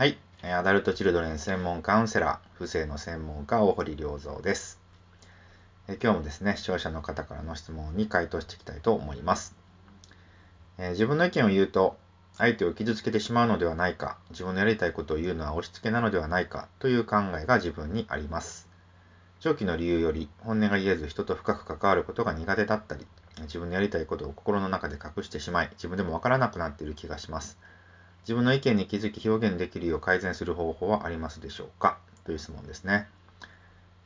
はい。アダルトチルドレン専門カウンセラー、不正の専門家、大堀良三です。今日もですね、視聴者の方からの質問に回答していきたいと思います。自分の意見を言うと、相手を傷つけてしまうのではないか、自分のやりたいことを言うのは押し付けなのではないかという考えが自分にあります。長期の理由より本音が言えず人と深く関わることが苦手だったり、自分のやりたいことを心の中で隠してしまい、自分でもわからなくなっている気がします。自分の意見に気づき表現できるよう改善する方法はありますでしょうか？という質問ですね。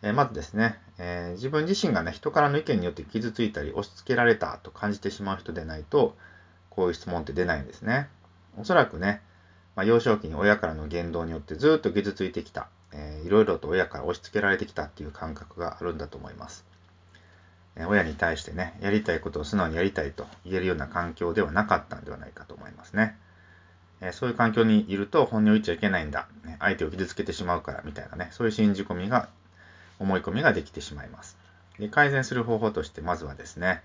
え、まずですね、え、自分自身がね、人からの意見によって傷ついたり押し付けられたと感じてしまう人でないと、こういう質問って出ないんですね。おそらくね、まあ、幼少期に親からの言動によってずっと傷ついてきた、えー、いろいろと親から押し付けられてきたっていう感覚があるんだと思います。え親に対してね、やりたいことを素直にやりたいと言えるような環境ではなかったんではないかと思いますね。えそういう環境にいると本音を言っちゃいけないんだ、ね、相手を傷つけてしまうからみたいなね、そういう信じ込みが、思い込みができてしまいます。で改善する方法として、まずはですね、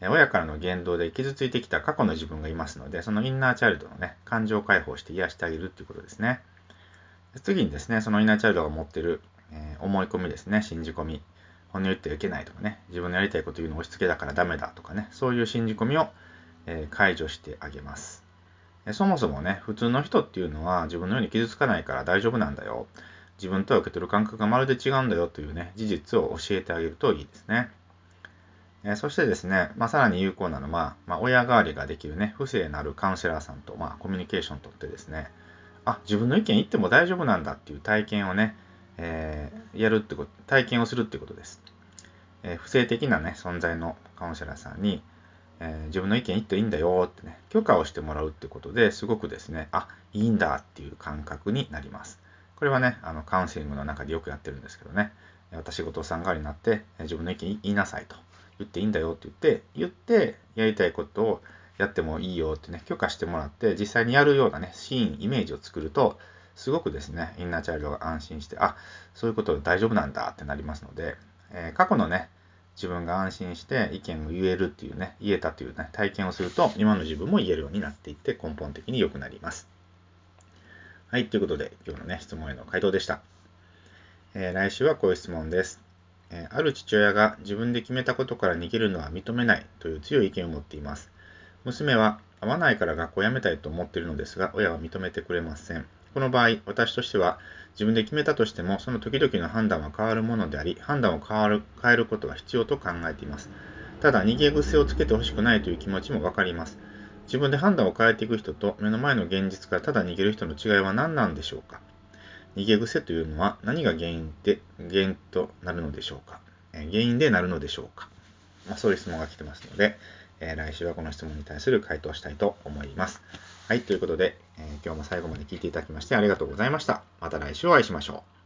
親からの言動で傷ついてきた過去の自分がいますので、そのインナーチャイルドのね、感情解放して癒してあげるっていうことですね。次にですね、そのインナーチャイルドが持ってる、えー、思い込みですね、信じ込み。本音を言ってはいけないとかね、自分のやりたいこと言うの押し付けだからダメだとかね、そういう信じ込みを、えー、解除してあげます。そもそもね、普通の人っていうのは自分のように傷つかないから大丈夫なんだよ。自分とは受け取る感覚がまるで違うんだよというね、事実を教えてあげるといいですね。えそしてですね、まあ、さらに有効なのは、まあ、親代わりができるね、不正なるカウンセラーさんと、まあ、コミュニケーションとってですね、あ、自分の意見言っても大丈夫なんだっていう体験をね、えー、やるってこと、体験をするってことです。えー、不正的なね、存在のカウンセラーさんに、えー、自分の意見言っていいんだよってね、許可をしてもらうってことですごくですね、あ、いいんだっていう感覚になります。これはね、あのカウンセリングの中でよくやってるんですけどね、私事さん代わりになって、自分の意見言いなさいと、言っていいんだよって言って、言って、やりたいことをやってもいいよってね、許可してもらって、実際にやるようなね、シーン、イメージを作ると、すごくですね、インナーチャイルドが安心して、あ、そういうこと大丈夫なんだってなりますので、えー、過去のね、自分が安心して意見を言えるっていうね、言えたというね、体験をすると、今の自分も言えるようになっていって根本的に良くなります。はい、ということで、今日のね、質問への回答でした。えー、来週はこういう質問です。えー、ある父親が自分で決めたことから逃げるのは認めないという強い意見を持っています。娘は合わないから学校を辞めたいと思っているのですが、親は認めてくれません。この場合、私としては自分で決めたとしても、その時々の判断は変わるものであり、判断を変わる変えることが必要と考えています。ただ、逃げ癖をつけてほしくないという気持ちもわかります。自分で判断を変えていく人と目の前の現実からただ逃げる人の違いは何なんでしょうか逃げ癖というのは何が原因で、原因となるのでしょうか原因でなるのでしょうか、まあ、そういう質問が来てますので、えー、来週はこの質問に対する回答をしたいと思います。はい、ということで、今日も最後まで聞いていただきましてありがとうございました。また来週お会いしましょう。